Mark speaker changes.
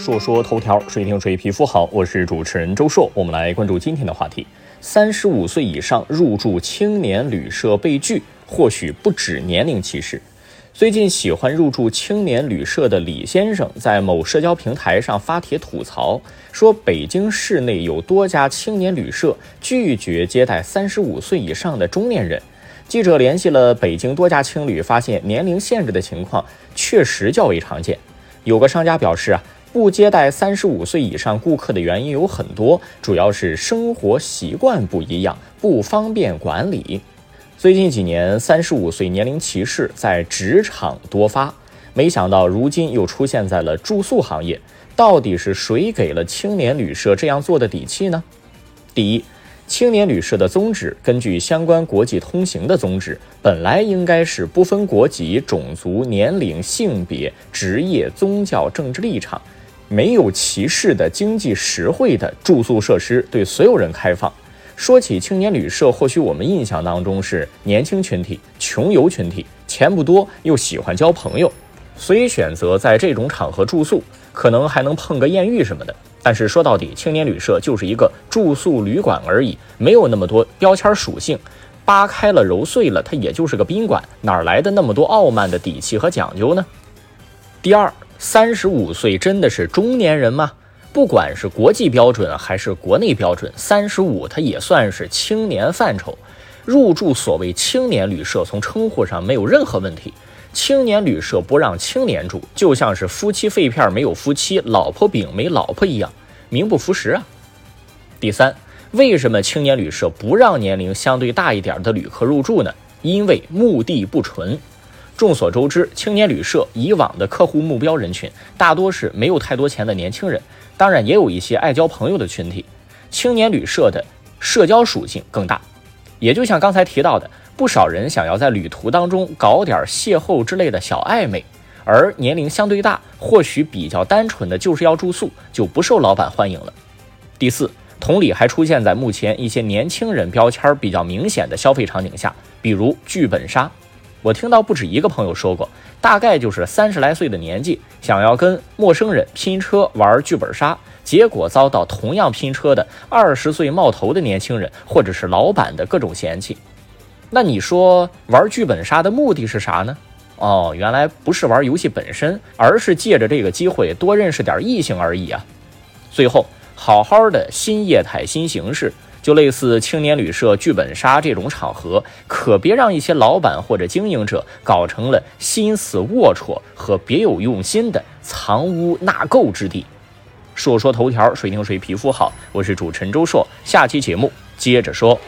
Speaker 1: 说说头条，谁听谁皮肤好。我是主持人周硕，我们来关注今天的话题：三十五岁以上入住青年旅社被拒，或许不止年龄歧视。最近喜欢入住青年旅社的李先生，在某社交平台上发帖吐槽，说北京市内有多家青年旅社拒绝接待三十五岁以上的中年人。记者联系了北京多家青旅，发现年龄限制的情况确实较为常见。有个商家表示啊，不接待三十五岁以上顾客的原因有很多，主要是生活习惯不一样，不方便管理。最近几年，三十五岁年龄歧视在职场多发，没想到如今又出现在了住宿行业。到底是谁给了青年旅社这样做的底气呢？第一，青年旅社的宗旨，根据相关国际通行的宗旨，本来应该是不分国籍、种族、年龄、性别、职业、宗教、政治立场，没有歧视的经济实惠的住宿设施，对所有人开放。说起青年旅社，或许我们印象当中是年轻群体、穷游群体，钱不多又喜欢交朋友，所以选择在这种场合住宿，可能还能碰个艳遇什么的。但是说到底，青年旅社就是一个住宿旅馆而已，没有那么多标签属性，扒开了揉碎了，它也就是个宾馆，哪来的那么多傲慢的底气和讲究呢？第二，三十五岁真的是中年人吗？不管是国际标准还是国内标准，三十五它也算是青年范畴。入住所谓青年旅社，从称呼上没有任何问题。青年旅社不让青年住，就像是夫妻肺片没有夫妻，老婆饼没老婆一样，名不符实啊。第三，为什么青年旅社不让年龄相对大一点的旅客入住呢？因为目的不纯。众所周知，青年旅社以往的客户目标人群大多是没有太多钱的年轻人。当然也有一些爱交朋友的群体，青年旅社的社交属性更大。也就像刚才提到的，不少人想要在旅途当中搞点邂逅之类的小暧昧，而年龄相对大，或许比较单纯的就是要住宿，就不受老板欢迎了。第四，同理还出现在目前一些年轻人标签比较明显的消费场景下，比如剧本杀。我听到不止一个朋友说过，大概就是三十来岁的年纪，想要跟陌生人拼车玩剧本杀，结果遭到同样拼车的二十岁冒头的年轻人或者是老板的各种嫌弃。那你说玩剧本杀的目的是啥呢？哦，原来不是玩游戏本身，而是借着这个机会多认识点异性而已啊。最后，好好的新业态新形式。就类似青年旅社剧本杀这种场合，可别让一些老板或者经营者搞成了心思龌龊和别有用心的藏污纳垢之地。说说头条，谁听谁皮肤好。我是主持人周硕，下期节目接着说。